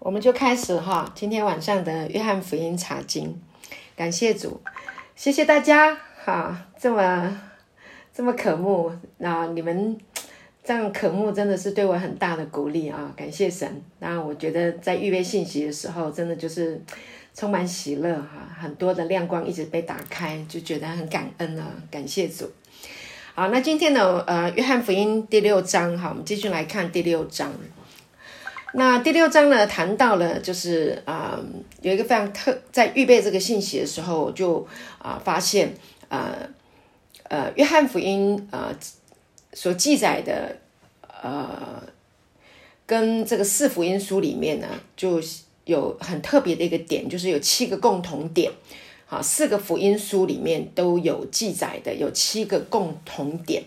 我们就开始哈，今天晚上的约翰福音查经，感谢主，谢谢大家哈，这么这么渴慕啊，你们这样渴慕真的是对我很大的鼓励啊，感谢神。那我觉得在预备信息的时候，真的就是充满喜乐哈，很多的亮光一直被打开，就觉得很感恩啊，感谢主。好，那今天呢，呃，约翰福音第六章哈，我们继续来看第六章。那第六章呢，谈到了就是啊，有一个非常特，在预备这个信息的时候，就啊发现啊呃，约翰福音啊所记载的呃，跟这个四福音书里面呢，就有很特别的一个点，就是有七个共同点。啊，四个福音书里面都有记载的，有七个共同点。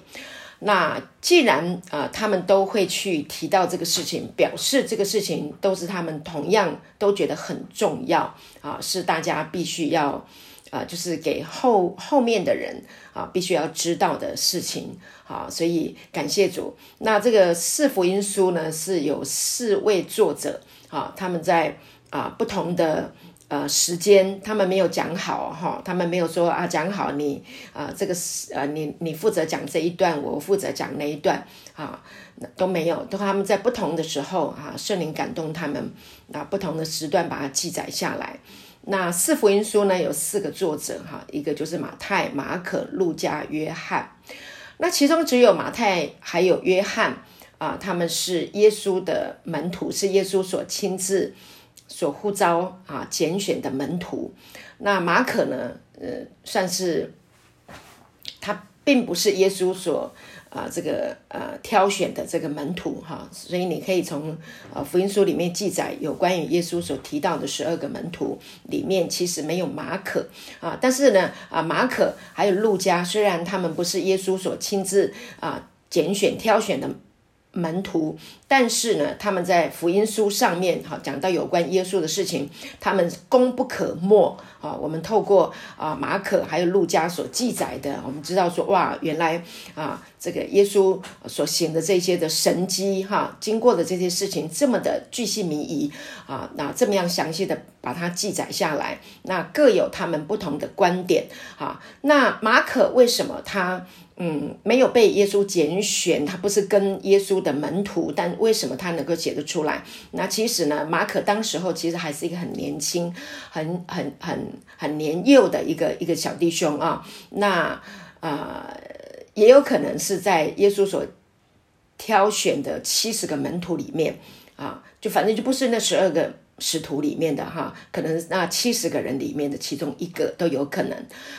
那既然啊，他们都会去提到这个事情，表示这个事情都是他们同样都觉得很重要啊，是大家必须要啊，就是给后后面的人啊，必须要知道的事情啊。所以感谢主。那这个四福音书呢，是有四位作者啊，他们在啊不同的。呃，时间他们没有讲好哈，他们没有说啊，讲好你啊，这个是呃，你你负责讲这一段，我负责讲那一段啊，都没有，都他们在不同的时候啊，圣灵感动他们啊，不同的时段把它记载下来。那四福音书呢，有四个作者哈，一个就是马太、马可、路加、约翰。那其中只有马太还有约翰啊，他们是耶稣的门徒，是耶稣所亲自。所呼召啊，拣选的门徒，那马可呢？呃，算是他并不是耶稣所啊这个呃挑选的这个门徒哈，所以你可以从呃福音书里面记载有关于耶稣所提到的十二个门徒里面，其实没有马可啊，但是呢啊马可还有路加，虽然他们不是耶稣所亲自啊拣选挑选的。门徒，但是呢，他们在福音书上面哈讲到有关耶稣的事情，他们功不可没啊。我们透过啊马可还有路加所记载的，我们知道说哇，原来啊这个耶稣所行的这些的神迹哈，经过的这些事情这么的巨细靡遗啊，那这么样详细的把它记载下来，那各有他们不同的观点啊。那马可为什么他？嗯，没有被耶稣拣选，他不是跟耶稣的门徒，但为什么他能够写得出来？那其实呢，马可当时候其实还是一个很年轻、很很很很年幼的一个一个小弟兄啊。那啊，也有可能是在耶稣所挑选的七十个门徒里面啊，就反正就不是那十二个。使徒里面的哈，可能那七十个人里面的其中一个都有可能，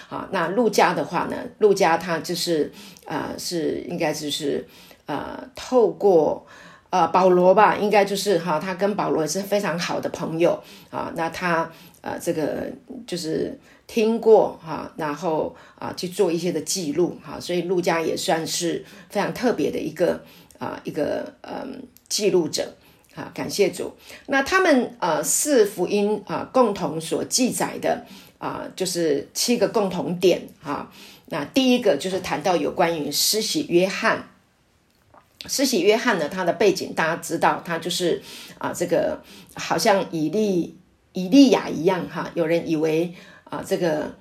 啊，那陆家的话呢，陆家他就是啊，是应该就是呃，透过呃保罗吧，应该就是哈，他跟保罗也是非常好的朋友啊，那他呃这个就是听过哈，然后啊去做一些的记录哈，所以陆家也算是非常特别的一个啊一个嗯记录者。啊，感谢主。那他们呃四福音啊共同所记载的啊，就是七个共同点啊。那第一个就是谈到有关于施洗约翰。施洗约翰呢，他的背景大家知道，他就是啊这个好像以利以利亚一样哈。有人以为啊这个。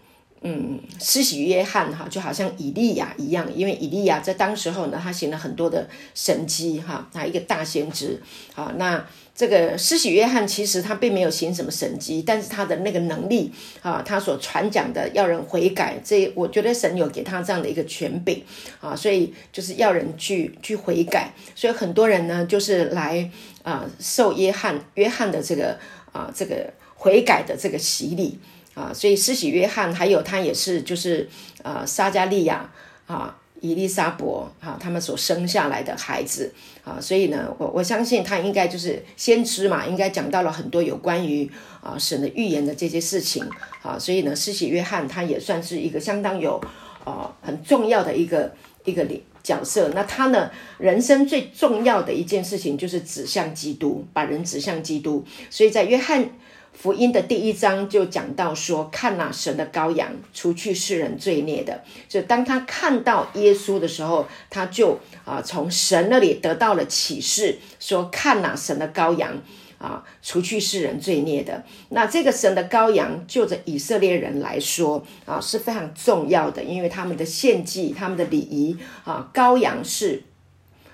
嗯，施洗约翰哈，就好像以利亚一样，因为以利亚在当时候呢，他行了很多的神迹哈，他一个大先知啊。那这个施洗约翰其实他并没有行什么神迹，但是他的那个能力啊，他所传讲的要人悔改，这我觉得神有给他这样的一个权柄啊，所以就是要人去去悔改，所以很多人呢就是来啊受约翰约翰的这个啊这个悔改的这个洗礼。啊，所以施洗约翰还有他也是就是呃撒加利亚啊伊丽莎伯啊他们所生下来的孩子啊，所以呢我我相信他应该就是先知嘛，应该讲到了很多有关于啊神的预言的这些事情啊，所以呢施洗约翰他也算是一个相当有啊很重要的一个一个角色。那他呢人生最重要的一件事情就是指向基督，把人指向基督，所以在约翰。福音的第一章就讲到说，看呐，神的羔羊，除去世人罪孽的。就当他看到耶稣的时候，他就啊从神那里得到了启示，说看呐，神的羔羊啊，除去世人罪孽的。那这个神的羔羊，就着以色列人来说啊，是非常重要的，因为他们的献祭、他们的礼仪啊，羔羊是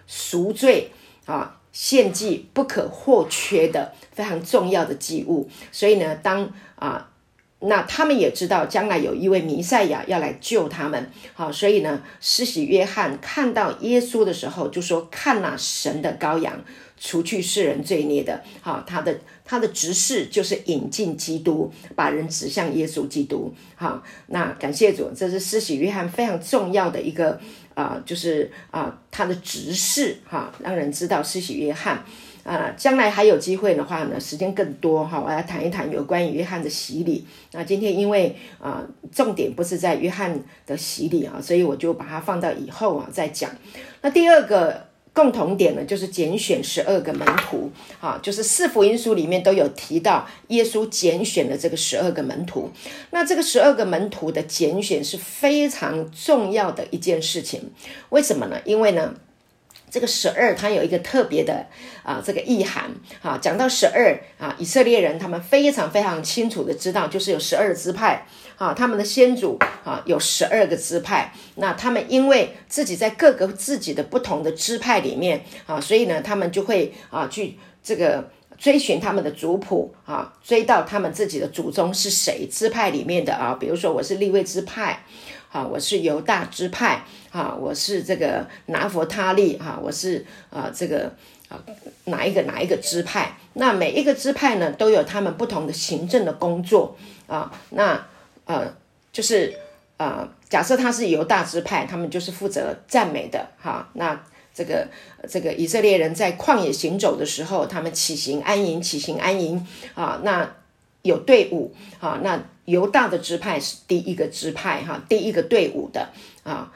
赎罪啊，献祭不可或缺的非常重要的祭物。所以呢，当啊。那他们也知道将来有一位弥赛亚要来救他们，好，所以呢，施洗约翰看到耶稣的时候就说：“看那神的羔羊，除去世人罪孽的。”好，他的他的执事就是引进基督，把人指向耶稣基督。好，那感谢主，这是施洗约翰非常重要的一个啊，就是啊，他的执事哈，让人知道施洗约翰。啊，将来还有机会的话呢，时间更多哈，我来谈一谈有关于约翰的洗礼。那今天因为啊，重点不是在约翰的洗礼啊，所以我就把它放到以后啊再讲。那第二个共同点呢，就是拣选十二个门徒啊，就是四福音书里面都有提到耶稣拣选的这个十二个门徒。那这个十二个门徒的拣选是非常重要的一件事情，为什么呢？因为呢。这个十二，它有一个特别的啊，这个意涵啊。讲到十二啊，以色列人他们非常非常清楚的知道，就是有十二支派啊，他们的先祖啊有十二个支派。那他们因为自己在各个自己的不同的支派里面啊，所以呢，他们就会啊去这个追寻他们的族谱啊，追到他们自己的祖宗是谁支派里面的啊。比如说我是立位支派。啊，我是犹大支派，啊，我是这个拿佛他利，啊，我是啊这个啊哪一个哪一个支派？那每一个支派呢，都有他们不同的行政的工作啊。那呃，就是啊，假设他是犹大支派，他们就是负责赞美的，哈。那这个这个以色列人在旷野行走的时候，他们起行安营，起行安营啊。那有队伍啊，那。犹大的支派是第一个支派哈，第一个队伍的啊，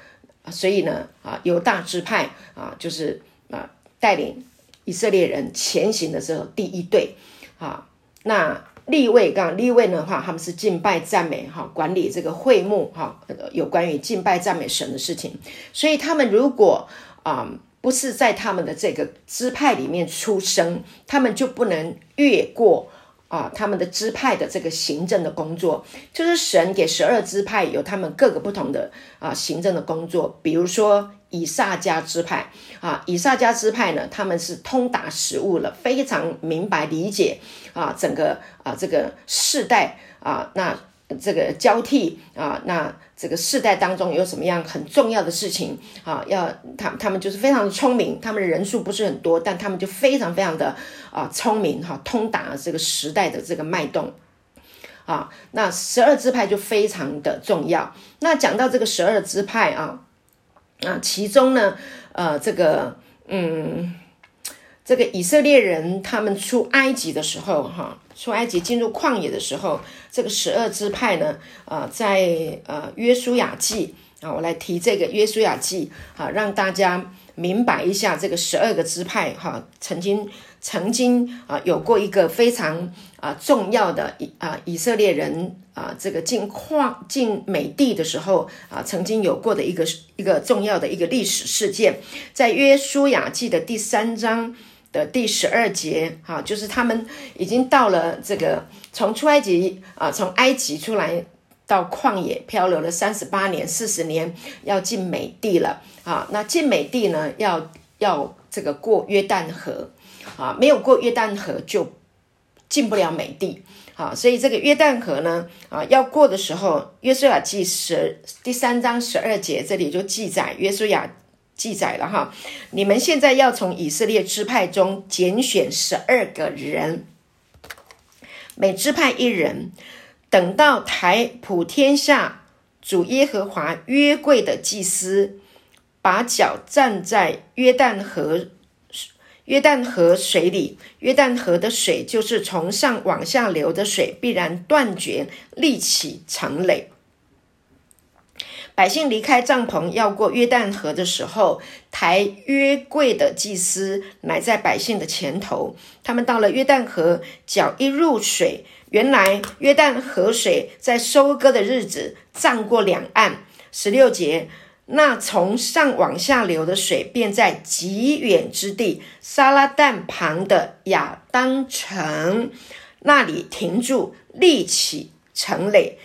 所以呢啊，犹大支派啊，就是啊带领以色列人前行的时候第一队啊。那立位刚立位的话，他们是敬拜赞美哈，管理这个会幕哈，有关于敬拜赞美神的事情。所以他们如果啊不是在他们的这个支派里面出生，他们就不能越过。啊，他们的支派的这个行政的工作，就是神给十二支派有他们各个不同的啊行政的工作。比如说以撒家支派啊，以撒家支派呢，他们是通达食物了，非常明白理解啊整个啊这个世代啊那。这个交替啊，那这个世代当中有什么样很重要的事情啊？要他他们就是非常的聪明，他们的人数不是很多，但他们就非常非常的啊聪明哈，通达这个时代的这个脉动啊。那十二支派就非常的重要。那讲到这个十二支派啊，啊，其中呢，呃，这个嗯。这个以色列人他们出埃及的时候，哈，出埃及进入旷野的时候，这个十二支派呢，啊，在呃约书亚记啊，我来提这个约书亚记啊，让大家明白一下这个十二个支派哈，曾经曾经啊有过一个非常啊重要的以啊以色列人啊这个进旷进美地的时候啊，曾经有过的一个一个重要的一个历史事件，在约书亚记的第三章。的第十二节，哈，就是他们已经到了这个从出埃及啊，从埃及出来到旷野漂流了三十八年、四十年，要进美地了啊。那进美地呢，要要这个过约旦河啊，没有过约旦河就进不了美地啊。所以这个约旦河呢，啊，要过的时候，约书亚记十第三章十二节这里就记载约书亚。记载了哈，你们现在要从以色列支派中拣选十二个人，每支派一人，等到台普天下主耶和华约柜的祭司把脚站在约旦河约旦河水里，约旦河的水就是从上往下流的水，必然断绝，立起成垒。百姓离开帐篷要过约旦河的时候，抬约柜的祭司乃在百姓的前头。他们到了约旦河，脚一入水，原来约旦河水在收割的日子涨过两岸。十六节，那从上往下流的水，便在极远之地沙拉旦旁的亚当城那里停住，立起城垒。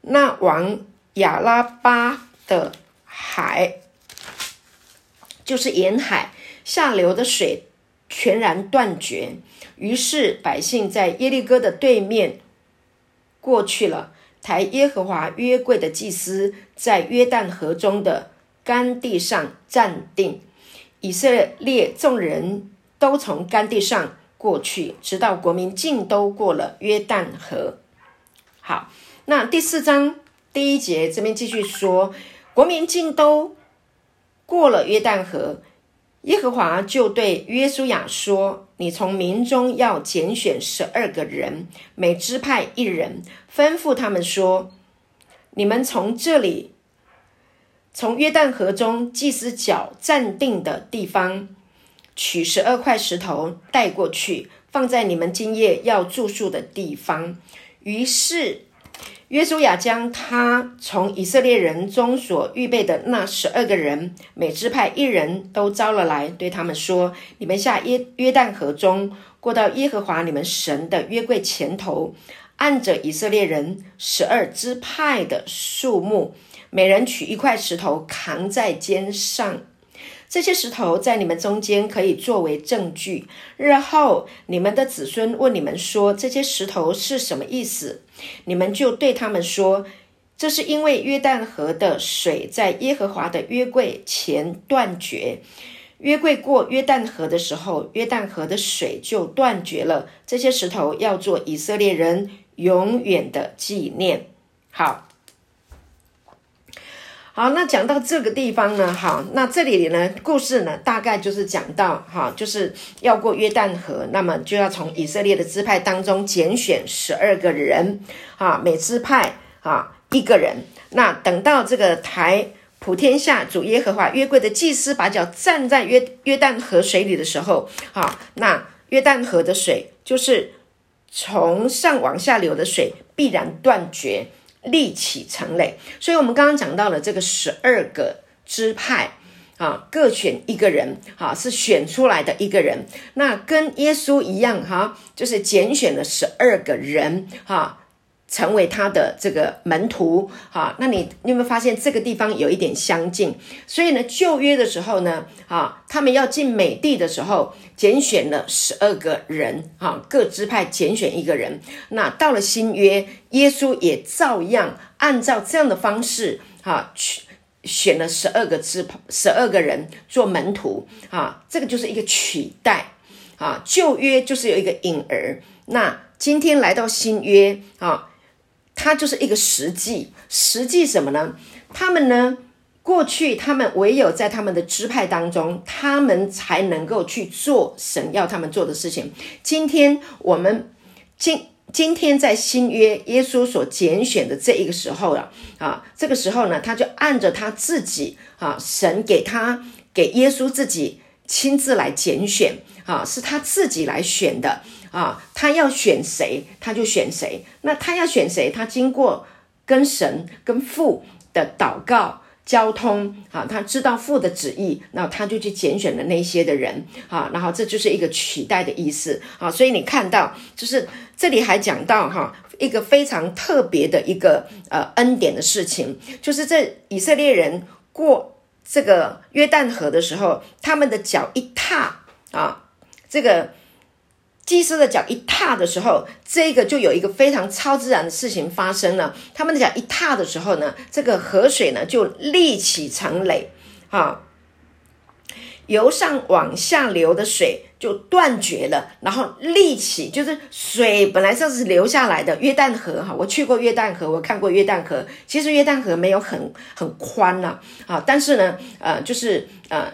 那往亚拉巴的海，就是沿海下流的水，全然断绝。于是百姓在耶利哥的对面过去了。抬耶和华约柜的祭司在约旦河中的。干地上站定，以色列众人都从干地上过去，直到国民尽都过了约旦河。好，那第四章第一节这边继续说，国民尽都过了约旦河，耶和华就对约书亚说：“你从民中要拣选十二个人，每支派一人，吩咐他们说：你们从这里。”从约旦河中祭司脚站定的地方取十二块石头带过去，放在你们今夜要住宿的地方。于是约书亚将他从以色列人中所预备的那十二个人，每支派一人都招了来，对他们说：“你们下约约旦河中，过到耶和华你们神的约柜前头，按着以色列人十二支派的数目。”每人取一块石头扛在肩上，这些石头在你们中间可以作为证据。日后你们的子孙问你们说这些石头是什么意思，你们就对他们说：这是因为约旦河的水在耶和华的约柜前断绝，约柜过约旦河的时候，约旦河的水就断绝了。这些石头要做以色列人永远的纪念。好。好，那讲到这个地方呢，好，那这里呢，故事呢，大概就是讲到，哈，就是要过约旦河，那么就要从以色列的支派当中拣选十二个人，啊，每支派啊一个人。那等到这个台普天下主耶和华约柜的祭司把脚站在约约旦河水里的时候，哈，那约旦河的水就是从上往下流的水必然断绝。立起成垒，所以我们刚刚讲到了这个十二个支派啊，各选一个人，哈，是选出来的一个人，那跟耶稣一样，哈，就是拣选了十二个人，哈。成为他的这个门徒，哈，那你你有没有发现这个地方有一点相近？所以呢，旧约的时候呢，啊，他们要进美地的时候，拣选了十二个人，哈，各支派拣选一个人。那到了新约，耶稣也照样按照这样的方式，哈，去选了十二个支十二个人做门徒，啊，这个就是一个取代，啊，旧约就是有一个影儿，那今天来到新约，啊。它就是一个实际，实际什么呢？他们呢，过去他们唯有在他们的支派当中，他们才能够去做神要他们做的事情。今天我们今今天在新约耶稣所拣选的这一个时候了啊，这个时候呢，他就按着他自己啊，神给他给耶稣自己亲自来拣选啊，是他自己来选的。啊，他要选谁，他就选谁。那他要选谁，他经过跟神、跟父的祷告交通，啊，他知道父的旨意，那他就去拣选了那些的人，啊，然后这就是一个取代的意思，啊，所以你看到，就是这里还讲到哈，一个非常特别的一个呃恩典的事情，就是这以色列人过这个约旦河的时候，他们的脚一踏啊，这个。祭司的脚一踏的时候，这个就有一个非常超自然的事情发生了。他们的脚一踏的时候呢，这个河水呢就立起成垒，啊，由上往下流的水就断绝了，然后立起，就是水本来就是流下来的。约旦河哈，我去过约旦河，我看过约旦河，其实约旦河没有很很宽呐，啊，但是呢，呃，就是呃。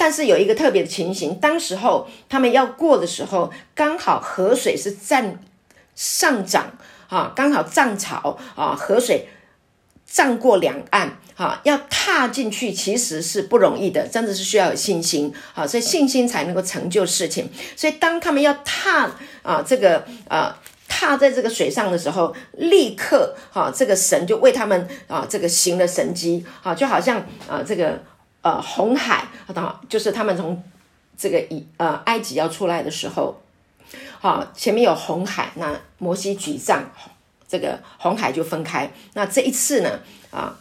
但是有一个特别的情形，当时候他们要过的时候，刚好河水是涨上涨啊，刚好涨潮啊，河水涨过两岸啊，要踏进去其实是不容易的，真的是需要有信心啊，所以信心才能够成就事情。所以当他们要踏啊这个啊。踏在这个水上的时候，立刻哈，这个神就为他们啊，这个行了神迹，啊，就好像啊，这个呃红海，啊，就是他们从这个以呃埃及要出来的时候，好，前面有红海，那摩西举杖，这个红海就分开。那这一次呢，啊。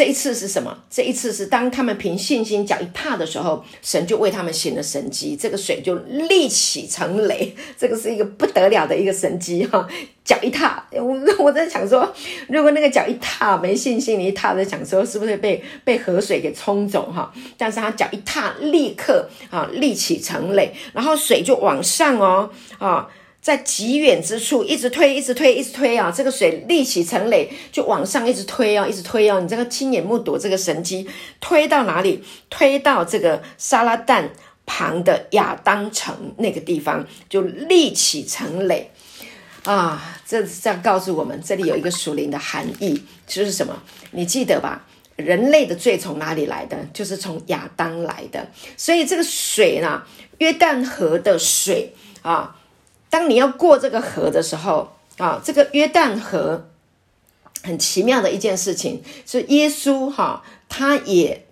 这一次是什么？这一次是当他们凭信心脚一踏的时候，神就为他们行了神迹，这个水就立起成雷，这个是一个不得了的一个神迹哈！脚一踏，我我在想说，如果那个脚一踏没信心，你一踏在想说是不是被被河水给冲走哈？但是他脚一踏，立刻啊立起成雷，然后水就往上哦啊。在极远之处一直推，一直推，一直推啊！这个水立起成垒，就往上一直推啊，一直推啊！你这个亲眼目睹这个神机推到哪里？推到这个沙拉旦旁的亚当城那个地方，就立起成垒啊！这这样告诉我们，这里有一个属灵的含义，就是什么？你记得吧？人类的罪从哪里来的？就是从亚当来的。所以这个水呢，约旦河的水啊。当你要过这个河的时候啊，这个约旦河很奇妙的一件事情是耶稣哈，他也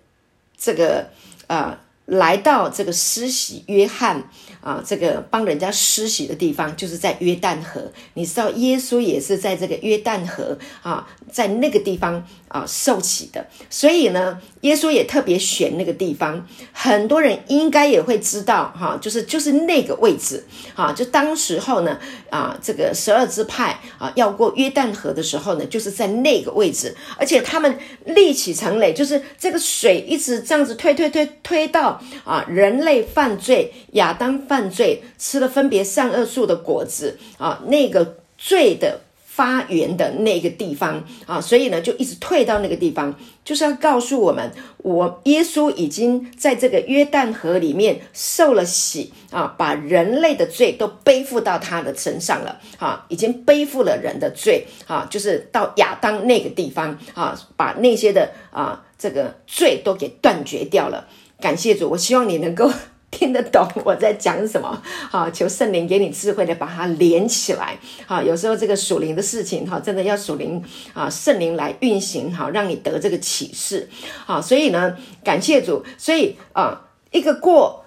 这个呃来到这个施洗约翰啊，这个帮人家施洗的地方就是在约旦河。你知道耶稣也是在这个约旦河啊，在那个地方。啊，受洗的，所以呢，耶稣也特别选那个地方。很多人应该也会知道，哈，就是就是那个位置，啊，就当时候呢，啊，这个十二支派啊，要过约旦河的时候呢，就是在那个位置，而且他们立起成垒，就是这个水一直这样子推推推推到啊，人类犯罪，亚当犯罪，吃了分别善恶树的果子啊，那个罪的。发源的那个地方啊，所以呢，就一直退到那个地方，就是要告诉我们，我耶稣已经在这个约旦河里面受了洗啊，把人类的罪都背负到他的身上了啊，已经背负了人的罪啊，就是到亚当那个地方啊，把那些的啊这个罪都给断绝掉了。感谢主，我希望你能够。听得懂我在讲什么？好，求圣灵给你智慧的把它连起来。好，有时候这个属灵的事情，哈，真的要属灵啊，圣灵来运行，哈，让你得这个启示。好，所以呢，感谢主。所以啊，一个过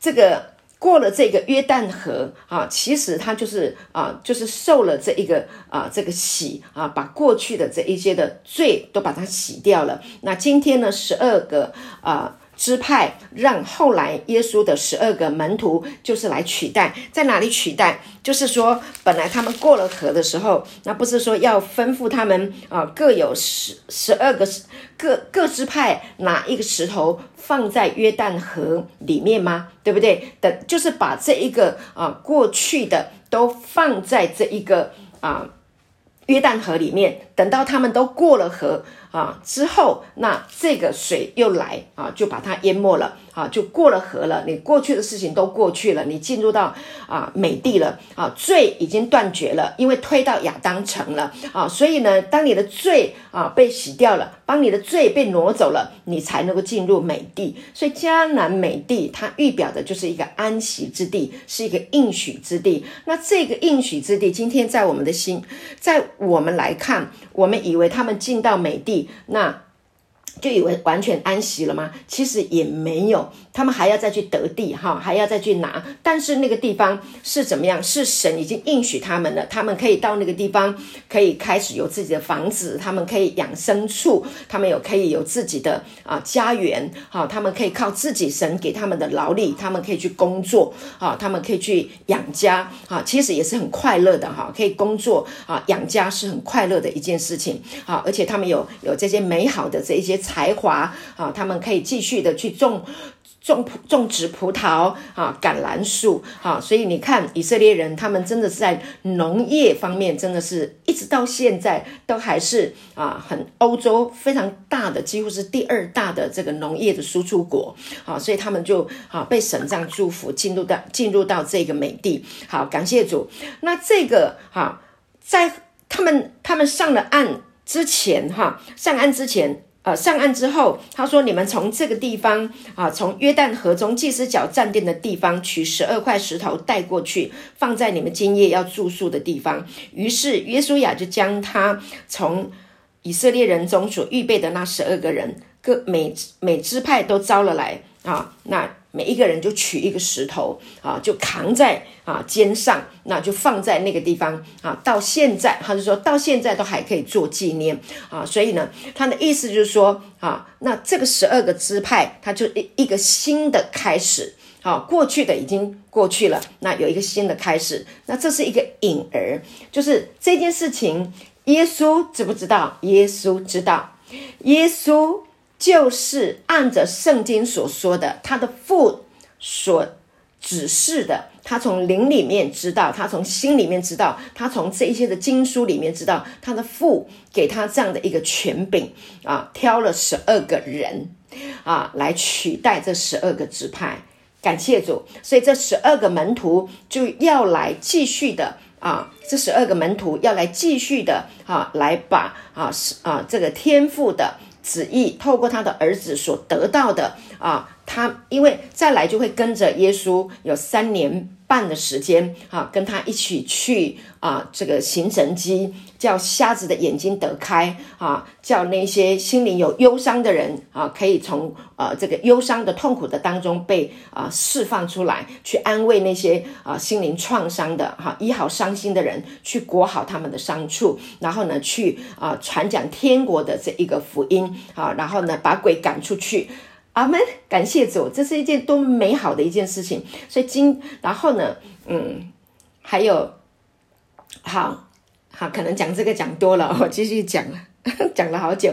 这个过了这个约旦河啊，其实他就是啊，就是受了这一个啊这个洗啊，把过去的这一些的罪都把它洗掉了。那今天呢，十二个啊。支派让后来耶稣的十二个门徒就是来取代，在哪里取代？就是说，本来他们过了河的时候，那不是说要吩咐他们啊，各有十十二个各各支派拿一个石头放在约旦河里面吗？对不对？等就是把这一个啊过去的都放在这一个啊约旦河里面，等到他们都过了河。啊，之后那这个水又来啊，就把它淹没了。啊，就过了河了，你过去的事情都过去了，你进入到啊美地了啊，罪已经断绝了，因为推到亚当城了啊，所以呢，当你的罪啊被洗掉了，帮你的罪被挪走了，你才能够进入美地。所以迦南美地它预表的就是一个安息之地，是一个应许之地。那这个应许之地，今天在我们的心，在我们来看，我们以为他们进到美地，那。就以为完全安息了吗？其实也没有，他们还要再去得地哈，还要再去拿。但是那个地方是怎么样？是神已经应许他们了，他们可以到那个地方，可以开始有自己的房子，他们可以养牲畜，他们有可以有自己的啊家园，哈，他们可以靠自己神给他们的劳力，他们可以去工作，啊，他们可以去养家，啊，其实也是很快乐的哈，可以工作啊，养家是很快乐的一件事情，啊，而且他们有有这些美好的这一些。才华啊，他们可以继续的去种种种植葡萄啊，橄榄树啊，所以你看以色列人，他们真的是在农业方面，真的是一直到现在都还是啊，很欧洲非常大的，几乎是第二大的这个农业的输出国啊，所以他们就啊被神这样祝福，进入到进入到这个美地。好，感谢主。那这个哈，在他们他们上了岸之前哈，上岸之前。呃，上岸之后，他说：“你们从这个地方啊，从约旦河中祭司角站定的地方取十二块石头带过去，放在你们今夜要住宿的地方。”于是约书亚就将他从以色列人中所预备的那十二个人，各每每支派都招了来啊，那。每一个人就取一个石头啊，就扛在啊肩上，那就放在那个地方啊。到现在，他就说到现在都还可以做纪念啊。所以呢，他的意思就是说啊，那这个十二个支派，它就一一个新的开始啊。过去的已经过去了，那有一个新的开始。那这是一个引儿，就是这件事情，耶稣知不知道？耶稣知道，耶稣。就是按着圣经所说的，他的父所指示的，他从灵里面知道，他从心里面知道，他从这一些的经书里面知道，他的父给他这样的一个权柄啊，挑了十二个人啊来取代这十二个支派，感谢主，所以这十二个门徒就要来继续的啊，这十二个门徒要来继续的啊，来把啊是啊这个天赋的。旨意透过他的儿子所得到的啊，他因为再来就会跟着耶稣有三年半的时间啊，跟他一起去啊，这个行神机，叫瞎子的眼睛得开啊，叫那些心灵有忧伤的人啊，可以从呃这个忧伤的痛苦的当中被啊释放出来，去安慰那些啊心灵创伤的哈，医好伤心的人，去裹好他们的伤处，然后呢去啊传讲天国的这一个福音啊，然后呢把鬼赶出去。阿门，感谢主，这是一件多么美好的一件事情。所以今，然后呢，嗯，还有，好好，可能讲这个讲多了，我继续讲了，讲了好久。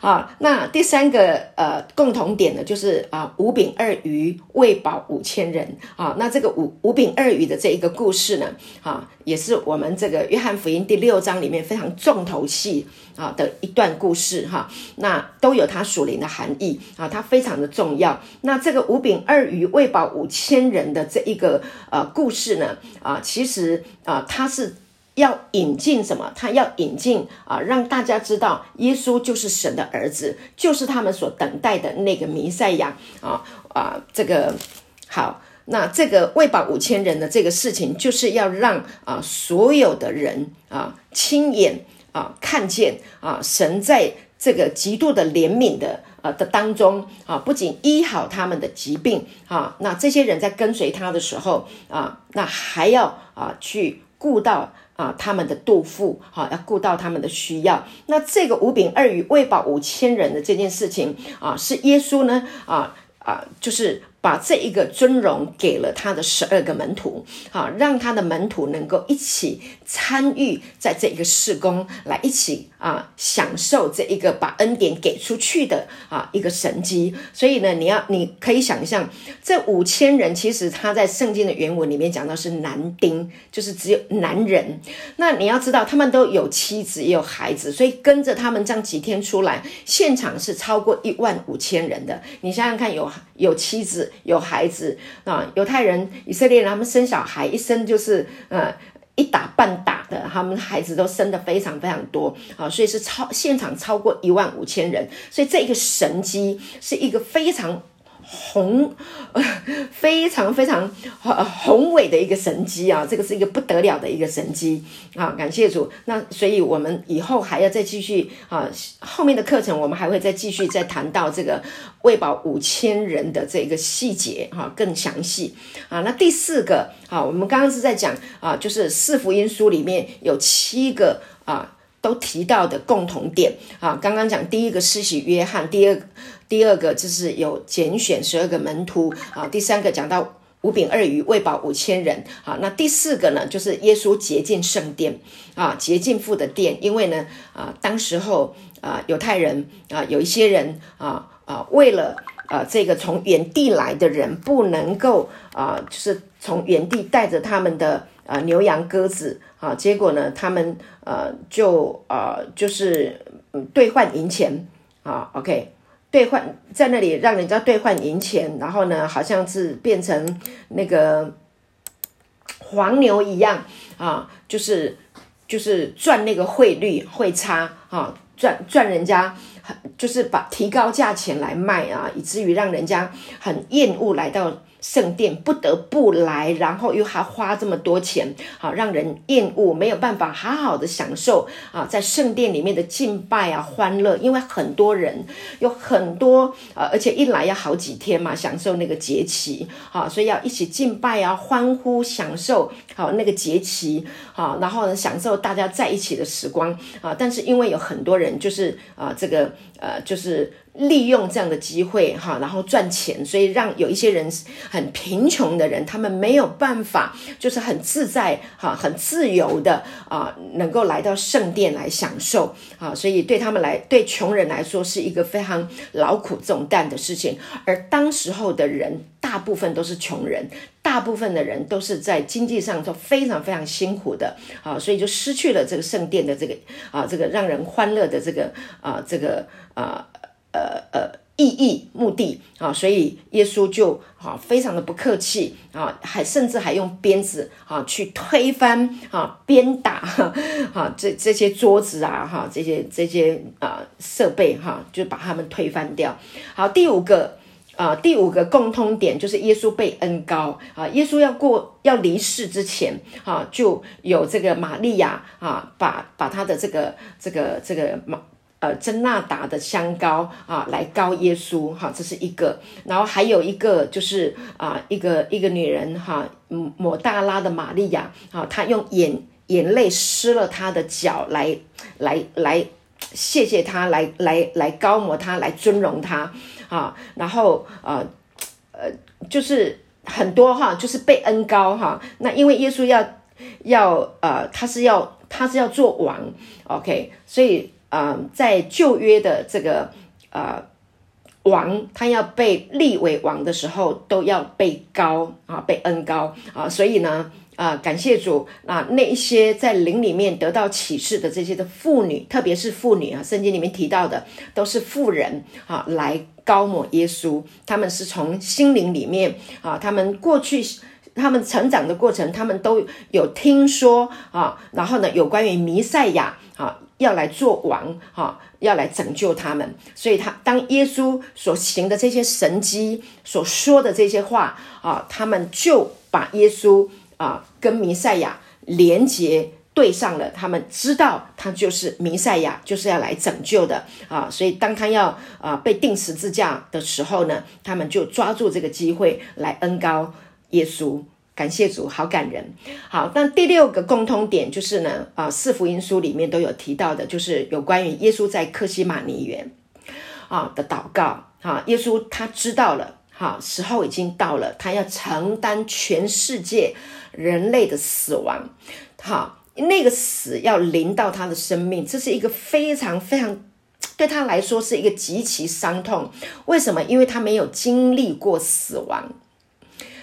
啊，那第三个呃共同点呢，就是啊五饼二鱼喂饱五千人啊。那这个五五饼二鱼的这一个故事呢，啊，也是我们这个约翰福音第六章里面非常重头戏啊的一段故事哈。那都有它属灵的含义啊，它非常的重要。那这个五饼二鱼喂饱五千人的这一个呃故事呢，啊，其实啊它是。要引进什么？他要引进啊，让大家知道耶稣就是神的儿子，就是他们所等待的那个弥赛亚啊啊！这个好，那这个喂饱五千人的这个事情，就是要让啊所有的人啊亲眼啊看见啊神在这个极度的怜悯的啊的当中啊，不仅医好他们的疾病啊，那这些人在跟随他的时候啊，那还要啊去顾到。啊，他们的肚腹，哈，要顾到他们的需要。那这个五饼二鱼喂饱五千人的这件事情，啊，是耶稣呢，啊啊，就是。把这一个尊荣给了他的十二个门徒，啊，让他的门徒能够一起参与在这一个事工，来一起啊享受这一个把恩典给出去的啊一个神机。所以呢，你要你可以想象，这五千人其实他在圣经的原文里面讲到是男丁，就是只有男人。那你要知道，他们都有妻子也有孩子，所以跟着他们这样几天出来，现场是超过一万五千人的。你想想看，有有妻子。有孩子啊，犹太人、以色列人，他们生小孩一生就是呃一打半打的，他们孩子都生的非常非常多啊，所以是超现场超过一万五千人，所以这一个神机是一个非常。宏，非常非常宏伟的一个神机啊！这个是一个不得了的一个神机啊！感谢主。那所以我们以后还要再继续啊，后面的课程我们还会再继续再谈到这个喂饱五千人的这个细节哈，更详细啊。那第四个啊，我们刚刚是在讲啊，就是四福音书里面有七个啊。都提到的共同点啊，刚刚讲第一个施洗约翰，第二第二个就是有拣选十二个门徒啊，第三个讲到五饼二鱼喂饱五千人啊，那第四个呢就是耶稣洁净圣殿啊，洁净父的殿，因为呢啊，当时候啊犹太人啊有一些人啊啊为了啊这个从原地来的人不能够啊就是从原地带着他们的啊牛羊鸽子。啊，结果呢，他们呃就呃就是兑换银钱啊，OK，兑换在那里让人家兑换银钱，然后呢，好像是变成那个黄牛一样啊，就是就是赚那个汇率汇差啊。赚赚人家，就是把提高价钱来卖啊，以至于让人家很厌恶来到。圣殿不得不来，然后又还花这么多钱，好让人厌恶，没有办法好好的享受啊，在圣殿里面的敬拜啊，欢乐，因为很多人有很多呃，而且一来要好几天嘛，享受那个节期，好，所以要一起敬拜啊，欢呼享受好那个节期，好，然后呢，享受大家在一起的时光啊，但是因为有很多人就是啊，这个呃，就是。利用这样的机会哈，然后赚钱，所以让有一些人很贫穷的人，他们没有办法，就是很自在哈，很自由的啊，能够来到圣殿来享受啊，所以对他们来，对穷人来说是一个非常劳苦重担的事情。而当时候的人，大部分都是穷人，大部分的人都是在经济上都非常非常辛苦的啊，所以就失去了这个圣殿的这个啊，这个让人欢乐的这个啊，这个啊。呃呃，意义目的啊，所以耶稣就啊非常的不客气啊，还甚至还用鞭子啊去推翻啊鞭打哈 这这些桌子啊哈这些这些啊设备哈就把他们推翻掉。好，第五个啊第五个共通点就是耶稣被恩高啊，耶稣要过要离世之前啊，就有这个玛利亚啊把把他的这个这个这个马。呃，真纳达的香膏啊，来膏耶稣哈，这是一个。然后还有一个就是啊，一个一个女人哈，抹大拉的玛利亚啊，她用眼眼泪湿了她的脚，来来来谢谢他，来来来高摩他，来尊荣他啊。然后呃呃，就是很多哈，就是被恩高哈。那因为耶稣要要呃，他是要他是要做王，OK，所以。嗯，在旧约的这个呃王，他要被立为王的时候，都要被高啊，被恩高啊，所以呢，啊，感谢主啊，那一些在灵里面得到启示的这些的妇女，特别是妇女啊，圣经里面提到的都是妇人啊，来高抹耶稣，他们是从心灵里面啊，他们过去他们成长的过程，他们都有听说啊，然后呢，有关于弥赛亚啊。要来做王，哈，要来拯救他们，所以他当耶稣所行的这些神迹，所说的这些话，啊，他们就把耶稣啊跟弥赛亚连接对上了，他们知道他就是弥赛亚，就是要来拯救的啊，所以当他要啊被钉十字架的时候呢，他们就抓住这个机会来恩高耶稣。感谢主，好感人。好，那第六个共通点就是呢，啊，四福音书里面都有提到的，就是有关于耶稣在克西马尼园啊的祷告。哈，耶稣他知道了，哈，时候已经到了，他要承担全世界人类的死亡。哈，那个死要临到他的生命，这是一个非常非常对他来说是一个极其伤痛。为什么？因为他没有经历过死亡。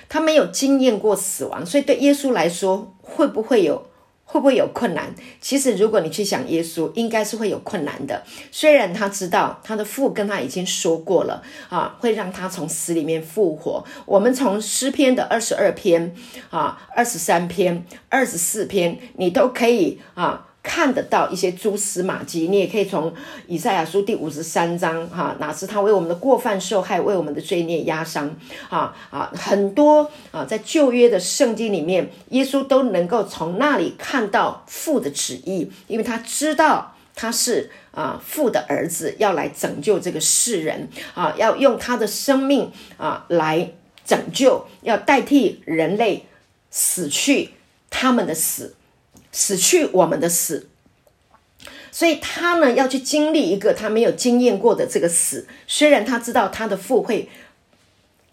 他没有经验过死亡，所以对耶稣来说，会不会有会不会有困难？其实，如果你去想耶稣，应该是会有困难的。虽然他知道他的父跟他已经说过了啊，会让他从死里面复活。我们从诗篇的二十二篇啊、二十三篇、二十四篇，你都可以啊。看得到一些蛛丝马迹，你也可以从以赛亚书第五十三章哈，哪是他为我们的过犯受害，为我们的罪孽压伤啊啊，很多啊，在旧约的圣经里面，耶稣都能够从那里看到父的旨意，因为他知道他是啊父的儿子，要来拯救这个世人啊，要用他的生命啊来拯救，要代替人类死去他们的死。死去我们的死，所以他呢要去经历一个他没有经验过的这个死。虽然他知道他的父会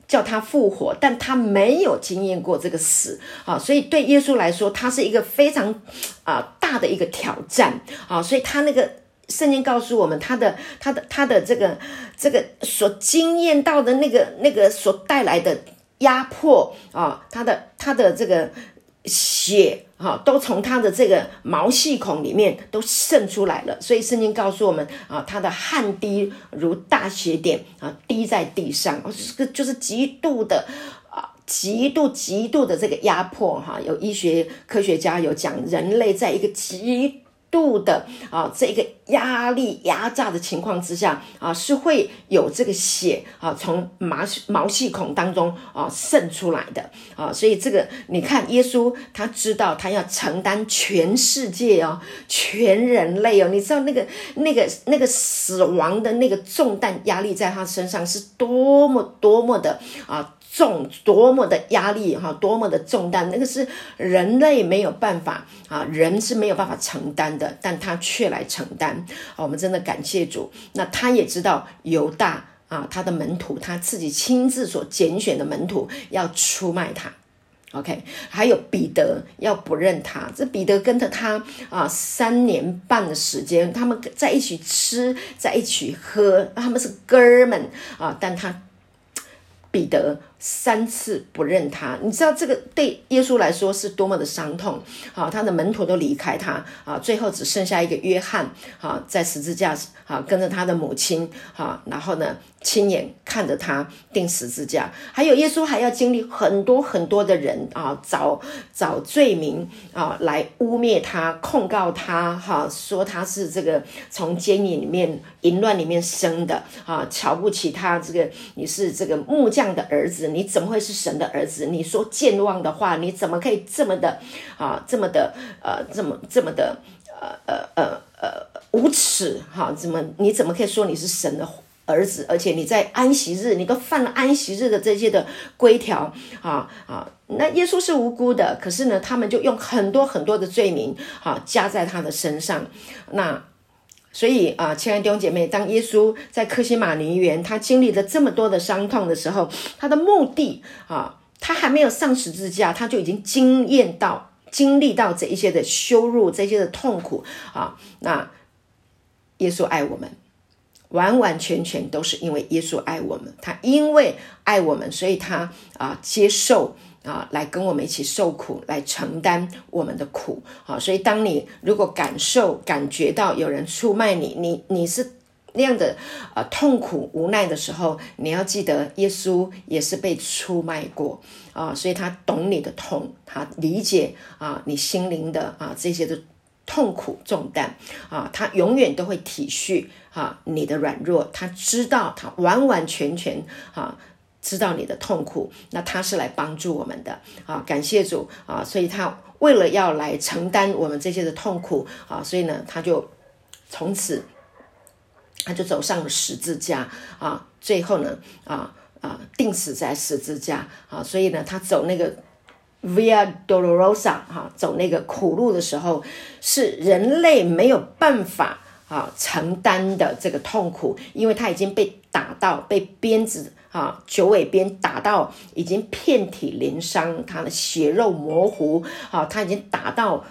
叫他复活，但他没有经验过这个死啊。所以对耶稣来说，他是一个非常啊大的一个挑战啊。所以他那个圣经告诉我们，他的他的他的这个这个所经验到的那个那个所带来的压迫啊，他的他的这个。血哈都从他的这个毛细孔里面都渗出来了，所以圣经告诉我们啊，他的汗滴如大血点啊，滴在地上，这个就是极度的啊，极度极度的这个压迫哈。有医学科学家有讲，人类在一个极度的啊这个压力压榨的情况之下啊，是会有这个血啊从毛毛细孔当中啊渗出来的啊，所以这个你看，耶稣他知道他要承担全世界哦，全人类哦，你知道那个那个那个死亡的那个重担压力在他身上是多么多么的啊。重多么的压力哈，多么的重担，那个是人类没有办法啊，人是没有办法承担的，但他却来承担啊！我们真的感谢主。那他也知道犹大啊，他的门徒，他自己亲自所拣选的门徒要出卖他。OK，还有彼得要不认他，这彼得跟着他啊三年半的时间，他们在一起吃，在一起喝，他们是哥们啊，但他彼得。三次不认他，你知道这个对耶稣来说是多么的伤痛。好，他的门徒都离开他啊，最后只剩下一个约翰啊，在十字架啊跟着他的母亲啊，然后呢亲眼看着他钉十字架。还有耶稣还要经历很多很多的人啊，找找罪名啊来污蔑他、控告他哈，说他是这个从监狱里面淫乱里面生的啊，瞧不起他这个你是这个木匠的儿子。你怎么会是神的儿子？你说健忘的话，你怎么可以这么的啊，这么的呃，这么这么的呃呃呃呃无耻哈？怎么你怎么可以说你是神的儿子？而且你在安息日，你都犯了安息日的这些的规条啊啊！那耶稣是无辜的，可是呢，他们就用很多很多的罪名啊加在他的身上，那。所以啊，亲爱的弟兄姐妹，当耶稣在克西马尼园，他经历了这么多的伤痛的时候，他的目的啊，他还没有上十字架，他就已经经验到、经历到这一些的羞辱、这些的痛苦啊。那耶稣爱我们，完完全全都是因为耶稣爱我们，他因为爱我们，所以他啊接受。啊，来跟我们一起受苦，来承担我们的苦。好，所以当你如果感受、感觉到有人出卖你，你你是那样的呃痛苦、无奈的时候，你要记得，耶稣也是被出卖过啊，所以他懂你的痛，他理解啊你心灵的啊这些的痛苦重担啊，他永远都会体恤啊你的软弱，他知道，他完完全全啊。知道你的痛苦，那他是来帮助我们的啊！感谢主啊！所以他为了要来承担我们这些的痛苦啊，所以呢，他就从此他就走上了十字架啊！最后呢，啊啊，钉死在十字架啊！所以呢，他走那个 Via Dolorosa 哈，走那个苦路的时候，是人类没有办法啊承担的这个痛苦，因为他已经被打到被鞭子。啊，九尾鞭打到已经遍体鳞伤，他的血肉模糊，啊，他已经打到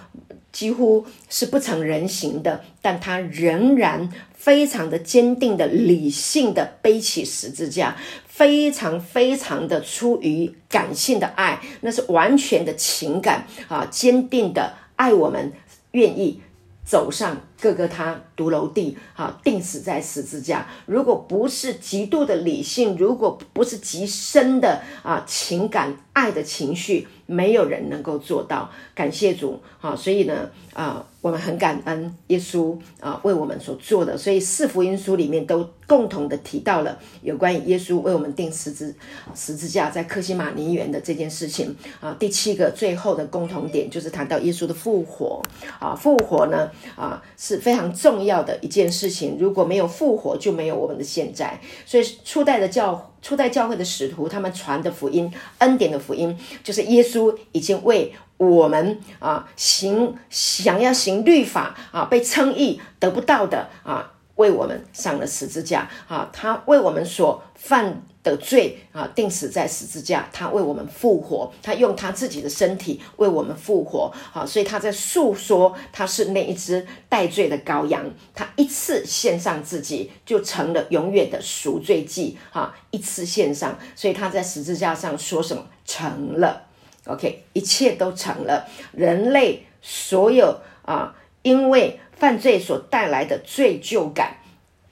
几乎是不成人形的，但他仍然非常的坚定的、理性的背起十字架，非常非常的出于感性的爱，那是完全的情感啊，坚定的爱我们，愿意走上。各个他独楼地，哈，钉死在十字架。如果不是极度的理性，如果不是极深的啊情感爱的情绪，没有人能够做到。感谢主，啊，所以呢，啊，我们很感恩耶稣啊为我们所做的。所以四福音书里面都共同的提到了有关于耶稣为我们钉十字十字架在克西马尼园的这件事情啊。第七个最后的共同点就是谈到耶稣的复活啊，复活呢啊是。是非常重要的一件事情。如果没有复活，就没有我们的现在。所以初代的教初代教会的使徒，他们传的福音，恩典的福音，就是耶稣已经为我们啊行想要行律法啊被称义得不到的啊。为我们上了十字架啊！他为我们所犯的罪啊，定死在十字架。他为我们复活，他用他自己的身体为我们复活啊！所以他在诉说，他是那一只带罪的羔羊。他一次献上自己，就成了永远的赎罪祭啊！一次献上，所以他在十字架上说什么？成了。OK，一切都成了。人类所有啊，因为。犯罪所带来的罪疚感，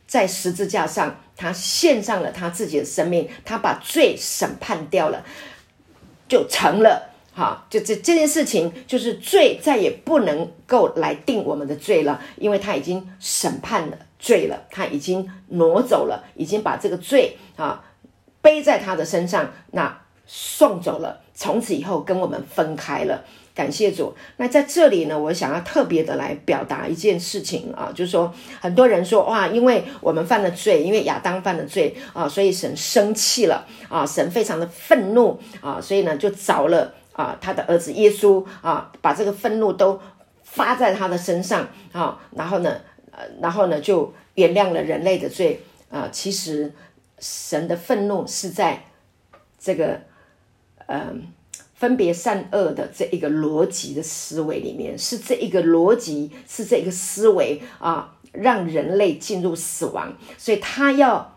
在十字架上，他献上了他自己的生命，他把罪审判掉了，就成了好，就这这件事情，就是罪再也不能够来定我们的罪了，因为他已经审判了罪了，他已经挪走了，已经把这个罪啊背在他的身上，那送走了，从此以后跟我们分开了。感谢主。那在这里呢，我想要特别的来表达一件事情啊，就是说，很多人说哇，因为我们犯了罪，因为亚当犯了罪啊，所以神生气了啊，神非常的愤怒啊，所以呢就找了。啊，他的儿子耶稣啊，把这个愤怒都发在他的身上啊，然后呢，呃，然后呢，就原谅了人类的罪啊。其实神的愤怒是在这个嗯分别善恶的这一个逻辑的思维里面，是这一个逻辑，是这个思维啊，让人类进入死亡，所以他要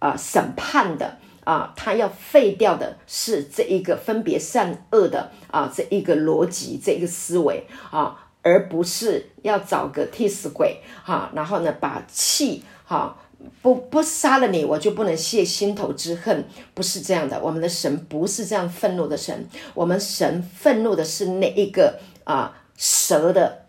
啊审判的。啊，他要废掉的是这一个分别善恶的啊，这一个逻辑，这一个思维啊，而不是要找个替死鬼哈，然后呢，把气哈不不杀了你，我就不能泄心头之恨，不是这样的。我们的神不是这样愤怒的神，我们神愤怒的是那一个啊蛇的。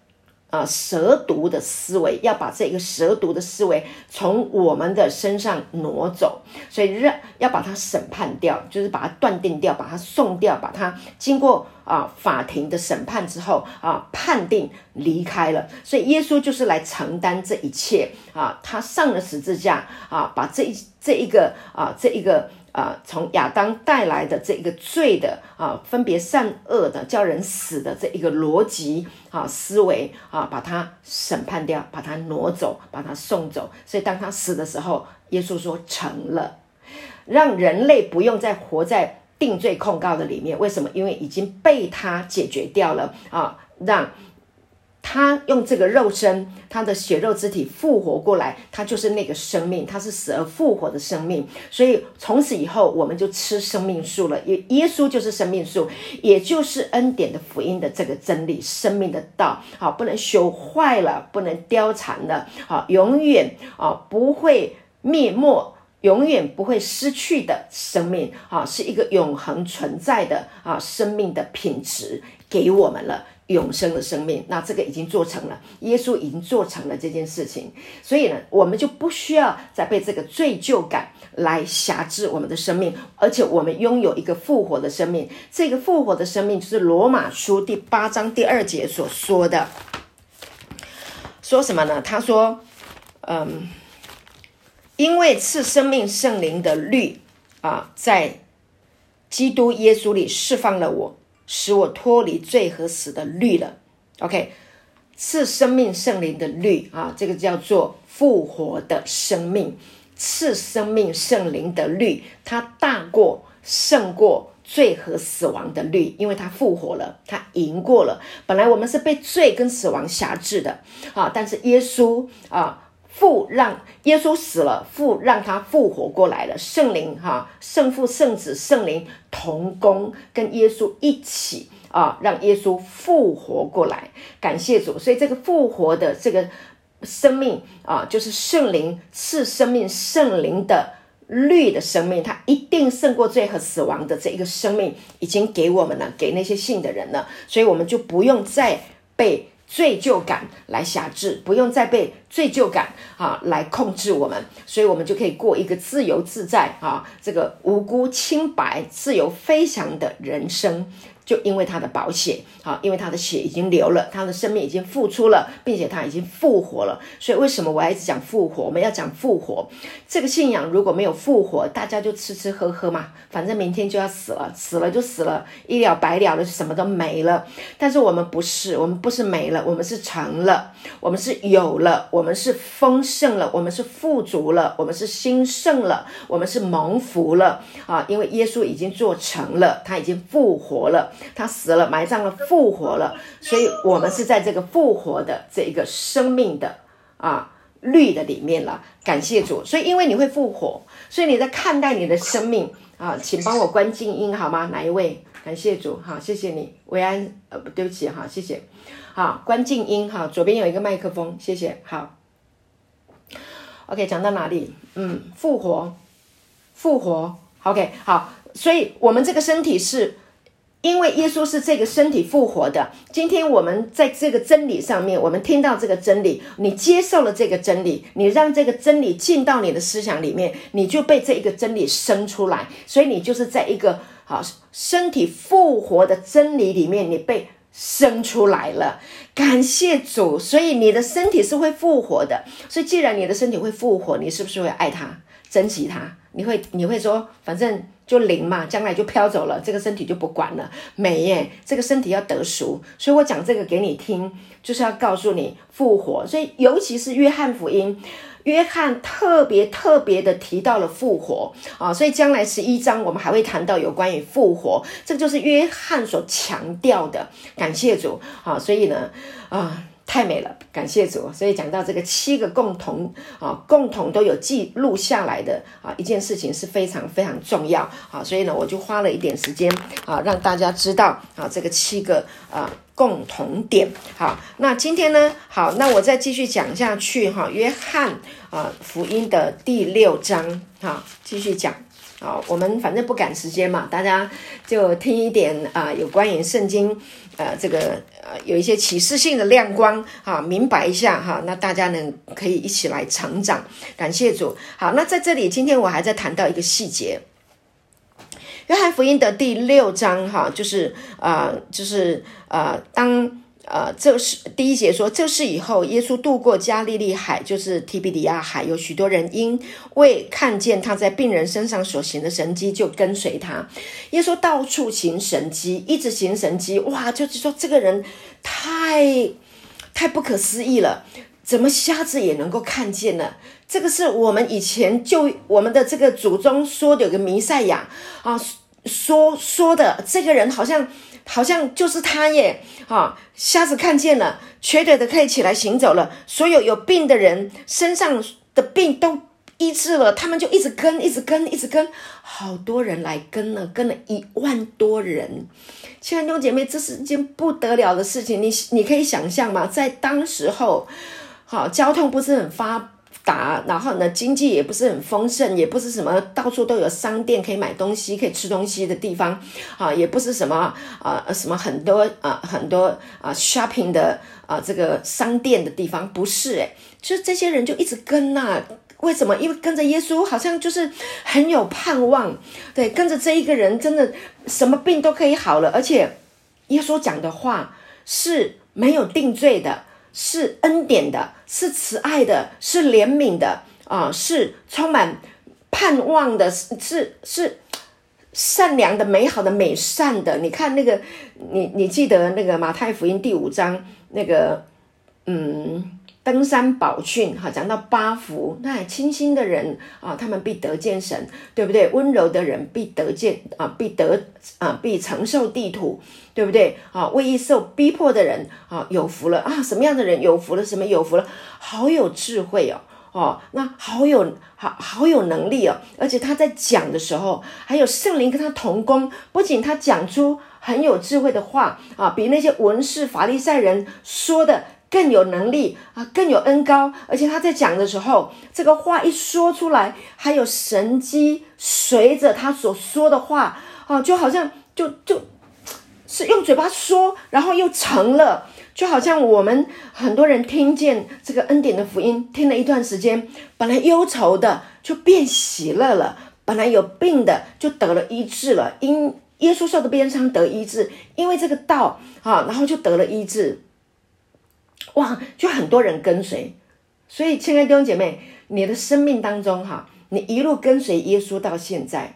啊，蛇毒的思维要把这个蛇毒的思维从我们的身上挪走，所以让要把它审判掉，就是把它断定掉，把它送掉，把它经过啊法庭的审判之后啊判定离开了。所以耶稣就是来承担这一切啊，他上了十字架啊，把这一这一个啊这一个。啊，从亚当带来的这一个罪的啊，分别善恶的，叫人死的这一个逻辑啊思维啊，把它审判掉，把它挪走，把它送走。所以当他死的时候，耶稣说成了，让人类不用再活在定罪控告的里面。为什么？因为已经被他解决掉了啊，让。他用这个肉身，他的血肉之体复活过来，他就是那个生命，他是死而复活的生命。所以从此以后，我们就吃生命树了。耶耶稣就是生命树，也就是恩典的福音的这个真理，生命的道。好，不能朽坏了，不能凋残了。好，永远啊不会灭没，永远不会失去的生命。啊，是一个永恒存在的啊生命的品质给我们了。永生的生命，那这个已经做成了，耶稣已经做成了这件事情，所以呢，我们就不需要再被这个罪疚感来辖制我们的生命，而且我们拥有一个复活的生命。这个复活的生命就是罗马书第八章第二节所说的，说什么呢？他说，嗯，因为赐生命圣灵的律啊，在基督耶稣里释放了我。使我脱离罪和死的律了，OK，赐生命圣灵的律啊，这个叫做复活的生命。赐生命圣灵的律，它大过胜过罪和死亡的律，因为它复活了，它赢过了。本来我们是被罪跟死亡辖制的啊，但是耶稣啊。父让耶稣死了，父让他复活过来了。圣灵哈，圣父、圣子、圣灵同工，跟耶稣一起啊，让耶稣复活过来。感谢主，所以这个复活的这个生命啊，就是圣灵赐生命，圣灵的绿的生命，它一定胜过罪和死亡的这一个生命，已经给我们了，给那些信的人了，所以我们就不用再被。罪疚感来辖制，不用再被罪疚感啊来控制我们，所以我们就可以过一个自由自在啊，这个无辜清白、自由飞翔的人生。就因为他的保险，好，因为他的血已经流了，他的生命已经付出了，并且他已经复活了。所以为什么我要一直讲复活？我们要讲复活。这个信仰如果没有复活，大家就吃吃喝喝嘛，反正明天就要死了，死了就死了，一了百了的，什么都没了。但是我们不是，我们不是没了，我们是成了，我们是有了，我们是丰盛了，我们是富足了，我们是兴盛了，我们是蒙福了啊！因为耶稣已经做成了，他已经复活了。他死了，埋葬了，复活了，所以我们是在这个复活的这一个生命的啊绿的里面了。感谢主，所以因为你会复活，所以你在看待你的生命啊，请帮我关静音好吗？哪一位？感谢主，好，谢谢你，维安，呃，对不起，哈，谢谢，好，关静音，哈，左边有一个麦克风，谢谢，好，OK，讲到哪里？嗯，复活，复活，OK，好，所以我们这个身体是。因为耶稣是这个身体复活的。今天我们在这个真理上面，我们听到这个真理，你接受了这个真理，你让这个真理进到你的思想里面，你就被这一个真理生出来。所以你就是在一个好身体复活的真理里面，你被。生出来了，感谢主，所以你的身体是会复活的。所以既然你的身体会复活，你是不是会爱他、珍惜他？你会你会说，反正就灵嘛，将来就飘走了，这个身体就不管了。没耶，这个身体要得赎。所以我讲这个给你听，就是要告诉你复活。所以尤其是约翰福音。约翰特别特别的提到了复活啊，所以将来十一章我们还会谈到有关于复活，这个就是约翰所强调的。感谢主啊，所以呢啊，太美了，感谢主。所以讲到这个七个共同啊，共同都有记录下来的啊一件事情是非常非常重要啊，所以呢我就花了一点时间啊，让大家知道啊这个七个啊。共同点，好，那今天呢？好，那我再继续讲下去哈。约翰啊，福音的第六章，哈，继续讲。好，我们反正不赶时间嘛，大家就听一点啊，有关于圣经，呃，这个呃，有一些启示性的亮光，哈，明白一下哈。那大家呢，可以一起来成长，感谢主。好，那在这里，今天我还在谈到一个细节。约翰福音的第六章，哈，就是啊，就是啊，当呃，这是第一节说，这是以后耶稣渡过加利利海，就是提比里亚海，有许多人因为看见他在病人身上所行的神迹，就跟随他。耶稣到处行神迹，一直行神迹，哇，就是说这个人太太不可思议了，怎么瞎子也能够看见呢？这个是我们以前就我们的这个祖宗说的有个弥赛亚啊。说说的这个人好像好像就是他耶，哈，瞎子看见了，瘸腿的可以起来行走了，所有有病的人身上的病都医治了，他们就一直跟，一直跟，一直跟，好多人来跟了，跟了一万多人。亲爱的姐妹，这是一件不得了的事情，你你可以想象吗？在当时候，好，交通不是很发。打，然后呢，经济也不是很丰盛，也不是什么到处都有商店可以买东西、可以吃东西的地方，啊，也不是什么啊什么很多啊很多啊 shopping 的啊这个商店的地方，不是诶，就这些人就一直跟呐，为什么？因为跟着耶稣好像就是很有盼望，对，跟着这一个人真的什么病都可以好了，而且耶稣讲的话是没有定罪的。是恩典的，是慈爱的，是怜悯的啊，是充满盼望的，是是善良的、美好的、美善的。你看那个，你你记得那个马太福音第五章那个，嗯。登山宝训，哈，讲到八福，那清新的人啊，他们必得见神，对不对？温柔的人必得见啊，必得啊，必承受地土，对不对？啊，为义受逼迫的人啊，有福了啊！什么样的人有福了？什么有福了？好有智慧哦，哦，那好有好好有能力哦，而且他在讲的时候，还有圣灵跟他同工，不仅他讲出很有智慧的话啊，比那些文士法利赛人说的。更有能力啊，更有恩高，而且他在讲的时候，这个话一说出来，还有神机随着他所说的话啊，就好像就就是用嘴巴说，然后又成了，就好像我们很多人听见这个恩典的福音，听了一段时间，本来忧愁的就变喜乐了，本来有病的就得了医治了，因耶稣受的鞭伤得医治，因为这个道啊，然后就得了医治。哇，就很多人跟随，所以亲爱的弟兄姐妹，你的生命当中哈，你一路跟随耶稣到现在，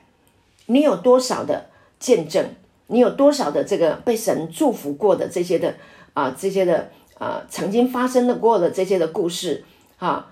你有多少的见证？你有多少的这个被神祝福过的这些的啊，这些的啊，曾经发生的过的这些的故事啊？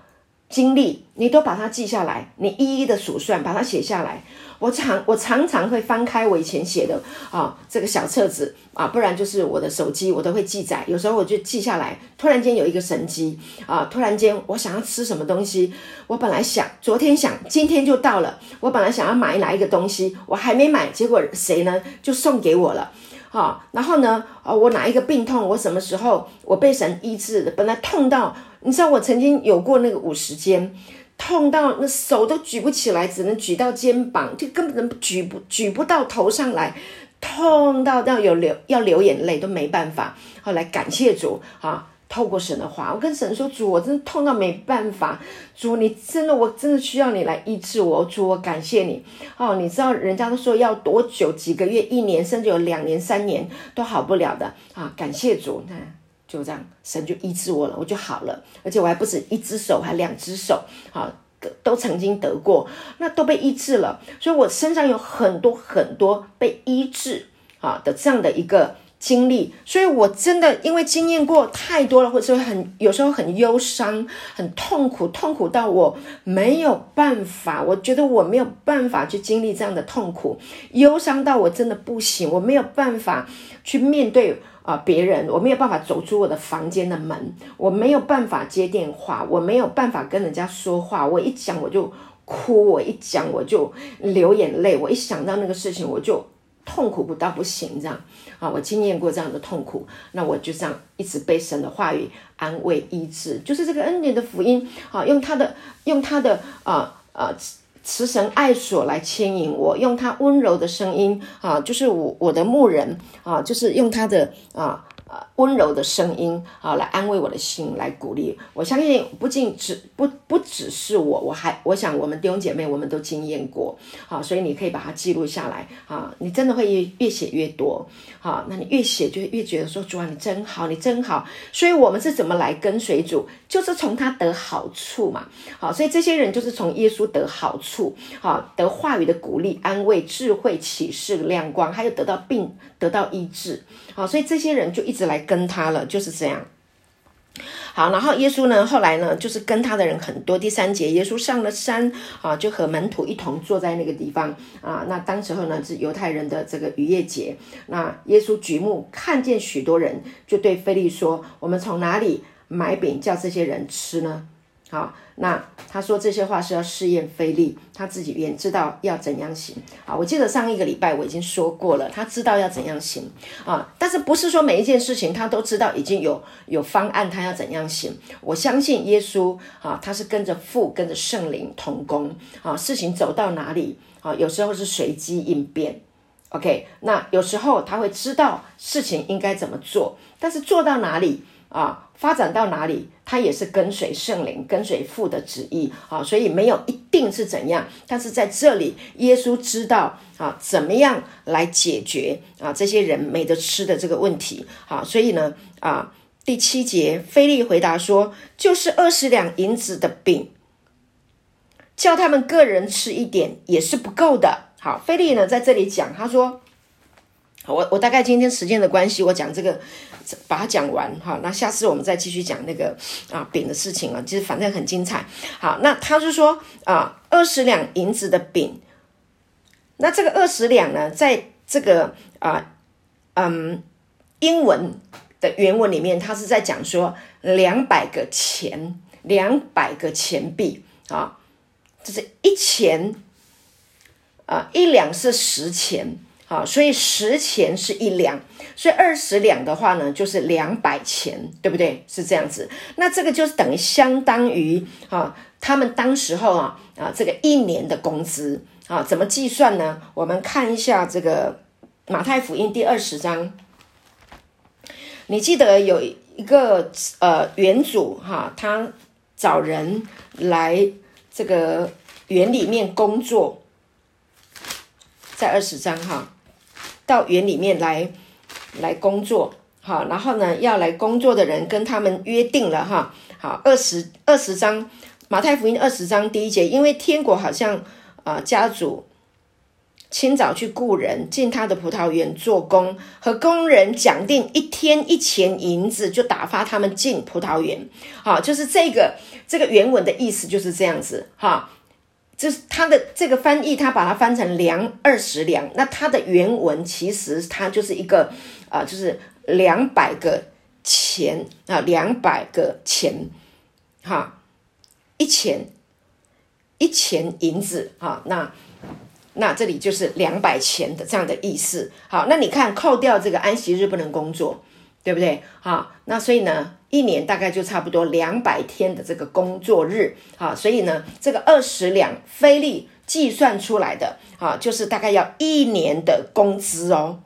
经历，你都把它记下来，你一一的数算，把它写下来。我常我常常会翻开我以前写的啊这个小册子啊，不然就是我的手机，我都会记载。有时候我就记下来。突然间有一个神机啊，突然间我想要吃什么东西，我本来想昨天想，今天就到了。我本来想要买哪一个东西，我还没买，结果谁呢就送给我了。啊，然后呢，啊，我哪一个病痛，我什么时候我被神医治的？本来痛到，你知道我曾经有过那个五十肩，痛到那手都举不起来，只能举到肩膀，就根本举不举不到头上来，痛到要有流要流眼泪都没办法。后来感谢主啊，透过神的话，我跟神说：“主，我真的痛到没办法。主，你真的，我真的需要你来医治我。主，我感谢你。哦，你知道人家都说要多久？几个月、一年，甚至有两年、三年都好不了的啊！感谢主，那就这样，神就医治我了，我就好了。而且我还不止一只手，还两只手，好。”都曾经得过，那都被医治了，所以我身上有很多很多被医治啊的这样的一个经历，所以我真的因为经验过太多了，或者很有时候很忧伤、很痛苦，痛苦到我没有办法，我觉得我没有办法去经历这样的痛苦，忧伤到我真的不行，我没有办法去面对。啊！别人我没有办法走出我的房间的门，我没有办法接电话，我没有办法跟人家说话。我一讲我就哭，我一讲我就流眼泪，我一想到那个事情我就痛苦不到不行这样啊！我经验过这样的痛苦，那我就这样一直被神的话语安慰医治，就是这个恩典的福音啊，用他的用他的啊啊。慈神爱所来牵引我，用他温柔的声音啊，就是我我的牧人啊，就是用他的啊。温柔的声音啊，来安慰我的心，来鼓励。我相信不仅只不不只是我，我还我想我们弟兄姐妹我们都经验过，好，所以你可以把它记录下来啊。你真的会越越写越多，好，那你越写就越觉得说主啊，你真好，你真好。所以我们是怎么来跟随主，就是从他得好处嘛，好，所以这些人就是从耶稣得好处，好，得话语的鼓励、安慰、智慧、启示、亮光，还有得到病、得到医治，好，所以这些人就一直来。跟他了，就是这样。好，然后耶稣呢，后来呢，就是跟他的人很多。第三节，耶稣上了山啊，就和门徒一同坐在那个地方啊。那当时候呢，是犹太人的这个逾越节。那耶稣举目看见许多人，就对菲利说：“我们从哪里买饼叫这些人吃呢？”好，那他说这些话是要试验菲利，他自己也知道要怎样行。啊，我记得上一个礼拜我已经说过了，他知道要怎样行啊，但是不是说每一件事情他都知道已经有有方案，他要怎样行？我相信耶稣啊，他是跟着父跟着圣灵同工啊，事情走到哪里啊，有时候是随机应变。OK，那有时候他会知道事情应该怎么做，但是做到哪里？啊，发展到哪里，他也是跟随圣灵、跟随父的旨意啊，所以没有一定是怎样。但是在这里，耶稣知道啊，怎么样来解决啊这些人没得吃的这个问题啊，所以呢啊，第七节，菲利回答说，就是二十两银子的饼，叫他们个人吃一点也是不够的。好，菲利呢在这里讲，他说。我我大概今天时间的关系，我讲这个，把它讲完哈。那下次我们再继续讲那个啊饼的事情啊，其实反正很精彩。好，那他是说啊，二十两银子的饼，那这个二十两呢，在这个啊嗯英文的原文里面，他是在讲说两百个钱，两百个钱币啊，就是一钱啊一两是十钱。好，所以十钱是一两，所以二十两的话呢，就是两百钱，对不对？是这样子。那这个就是等于相当于啊，他们当时候啊啊，这个一年的工资啊，怎么计算呢？我们看一下这个马太福音第二十章，你记得有一个呃园主哈，他找人来这个园里面工作，在二十章哈。到园里面来，来工作，好，然后呢，要来工作的人跟他们约定了哈，好，二十二十章马太福音二十章第一节，因为天国好像啊，家主清早去雇人进他的葡萄园做工，和工人讲定一天一钱银子，就打发他们进葡萄园，好，就是这个这个原文的意思就是这样子哈。就是他的这个翻译，他把它翻成两二十两。那它的原文其实它就是一个啊，就是两百个钱啊，两百个钱，哈，一钱一钱银子啊。那那这里就是两百钱的这样的意思。好，那你看扣掉这个安息日不能工作，对不对？好，那所以呢？一年大概就差不多两百天的这个工作日，啊，所以呢，这个二十两菲利计算出来的，啊，就是大概要一年的工资哦，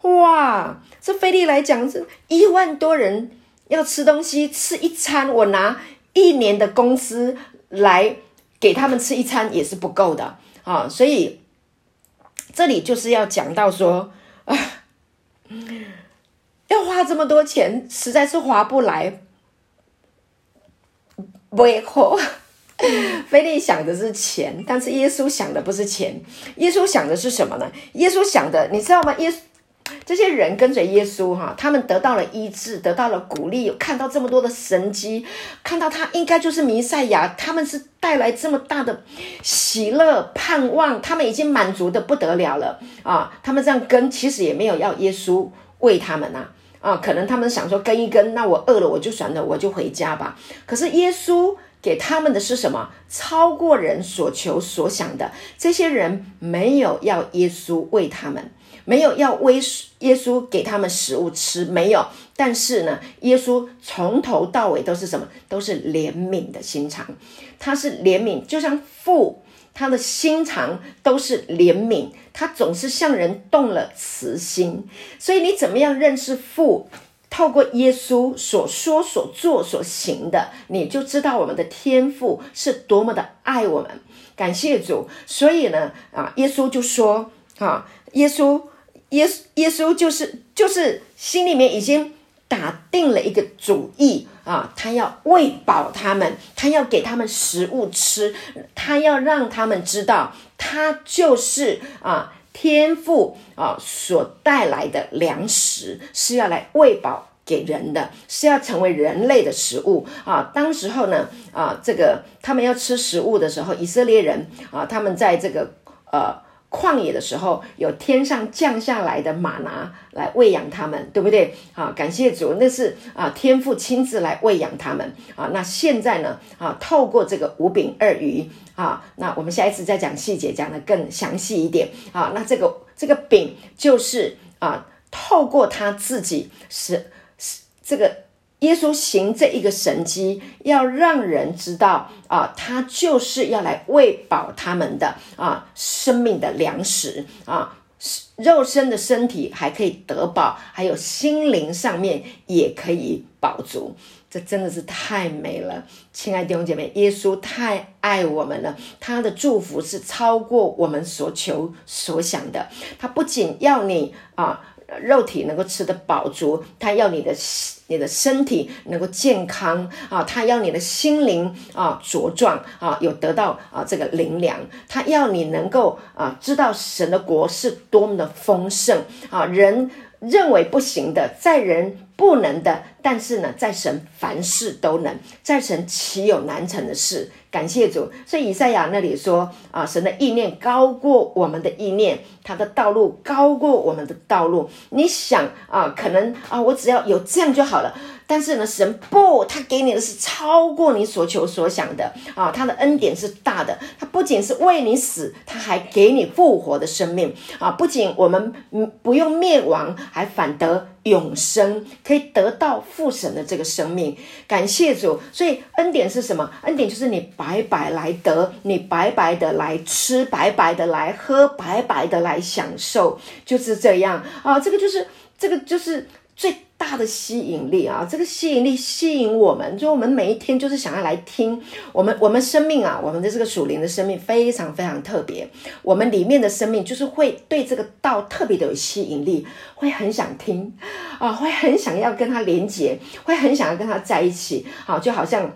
哇，这菲利来讲是一万多人要吃东西，吃一餐，我拿一年的工资来给他们吃一餐也是不够的啊！所以这里就是要讲到说啊，要花这么多钱，实在是划不来，不会花。菲利想的是钱，但是耶稣想的不是钱，耶稣想的是什么呢？耶稣想的，你知道吗？耶稣。这些人跟随耶稣，哈，他们得到了医治，得到了鼓励，看到这么多的神迹，看到他应该就是弥赛亚，他们是带来这么大的喜乐、盼望，他们已经满足的不得了了啊！他们这样跟，其实也没有要耶稣喂他们呐，啊可能他们想说跟一跟，那我饿了我就算了，我就回家吧。可是耶稣给他们的是什么？超过人所求所想的。这些人没有要耶稣喂他们。没有要为耶稣给他们食物吃，没有。但是呢，耶稣从头到尾都是什么？都是怜悯的心肠。他是怜悯，就像父，他的心肠都是怜悯。他总是向人动了慈心。所以你怎么样认识父？透过耶稣所说、所做、所行的，你就知道我们的天父是多么的爱我们。感谢主。所以呢，啊，耶稣就说，啊，耶稣。耶耶稣就是就是心里面已经打定了一个主意啊，他要喂饱他们，他要给他们食物吃，他要让他们知道，他就是啊天赋啊所带来的粮食是要来喂饱给人的，是要成为人类的食物啊。当时候呢啊，这个他们要吃食物的时候，以色列人啊，他们在这个呃。旷野的时候，有天上降下来的马拿来喂养他们，对不对？啊，感谢主，那是啊天父亲自来喂养他们啊。那现在呢？啊，透过这个五饼二鱼啊，那我们下一次再讲细节，讲的更详细一点啊。那这个这个饼就是啊，透过他自己是是这个。耶稣行这一个神迹，要让人知道啊，他就是要来喂饱他们的啊生命的粮食啊，肉身的身体还可以得饱，还有心灵上面也可以饱足。这真的是太美了，亲爱的弟兄姐妹，耶稣太爱我们了，他的祝福是超过我们所求所想的。他不仅要你啊。肉体能够吃得饱足，他要你的你的身体能够健康啊，他要你的心灵啊茁壮啊，有得到啊这个灵粮，他要你能够啊知道神的国是多么的丰盛啊，人认为不行的，在人不能的，但是呢，在神凡事都能，在神岂有难成的事？感谢主，所以以赛亚那里说啊，神的意念高过我们的意念，他的道路高过我们的道路。你想啊，可能啊，我只要有这样就好了。但是呢，神不，他给你的是超过你所求所想的啊！他的恩典是大的，他不仅是为你死，他还给你复活的生命啊！不仅我们嗯不用灭亡，还反得永生，可以得到父神的这个生命。感谢主！所以恩典是什么？恩典就是你白白来得，你白白的来吃，白白的来喝，白白的来享受，就是这样啊！这个就是这个就是最。大的吸引力啊，这个吸引力吸引我们，就我们每一天就是想要来听我们我们生命啊，我们的这个属灵的生命非常非常特别，我们里面的生命就是会对这个道特别的有吸引力，会很想听啊，会很想要跟他连接，会很想要跟他在一起，好，就好像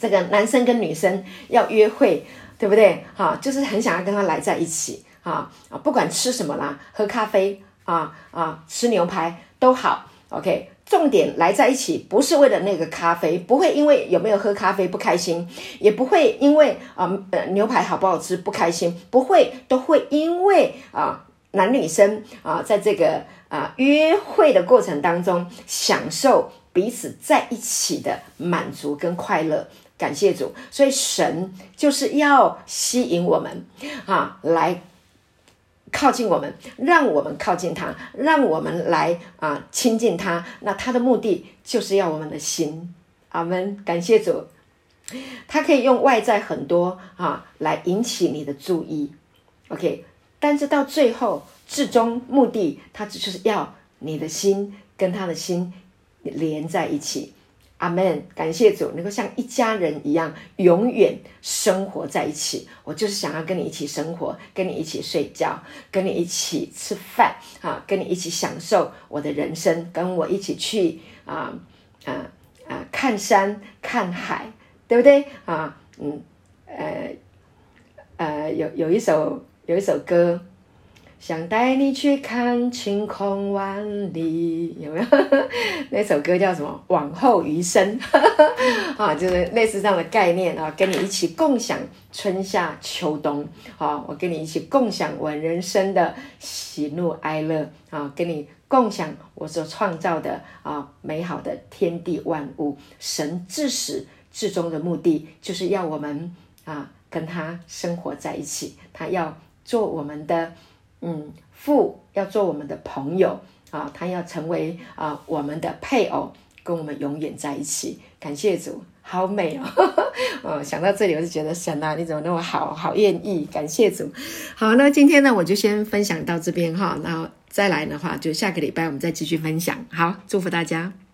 这个男生跟女生要约会，对不对？哈，就是很想要跟他来在一起啊啊，不管吃什么啦，喝咖啡啊啊，吃牛排。都好，OK。重点来在一起，不是为了那个咖啡，不会因为有没有喝咖啡不开心，也不会因为啊呃牛排好不好吃不开心，不会都会因为啊男女生啊在这个啊约会的过程当中享受彼此在一起的满足跟快乐。感谢主，所以神就是要吸引我们啊来。靠近我们，让我们靠近他，让我们来啊亲近他。那他的目的就是要我们的心。阿门。感谢主，他可以用外在很多啊来引起你的注意。OK，但是到最后至终目的，他只是要你的心跟他的心连在一起。阿门！感谢主，能够像一家人一样，永远生活在一起。我就是想要跟你一起生活，跟你一起睡觉，跟你一起吃饭，啊，跟你一起享受我的人生，跟我一起去啊啊啊看山看海，对不对？啊，嗯，呃呃，有有一首有一首歌。想带你去看晴空万里，有没有？那首歌叫什么？往后余生，啊，就是类似这样的概念啊，跟你一起共享春夏秋冬，啊，我跟你一起共享我人生的喜怒哀乐，啊，跟你共享我所创造的啊美好的天地万物。神至始至终的目的，就是要我们啊跟他生活在一起，他要做我们的。嗯，父要做我们的朋友啊，他要成为啊我们的配偶，跟我们永远在一起。感谢主，好美哦！哦，想到这里我就觉得神啊，你怎么那么好，好愿意？感谢主。好，那今天呢，我就先分享到这边哈，然后再来的话，就下个礼拜我们再继续分享。好，祝福大家。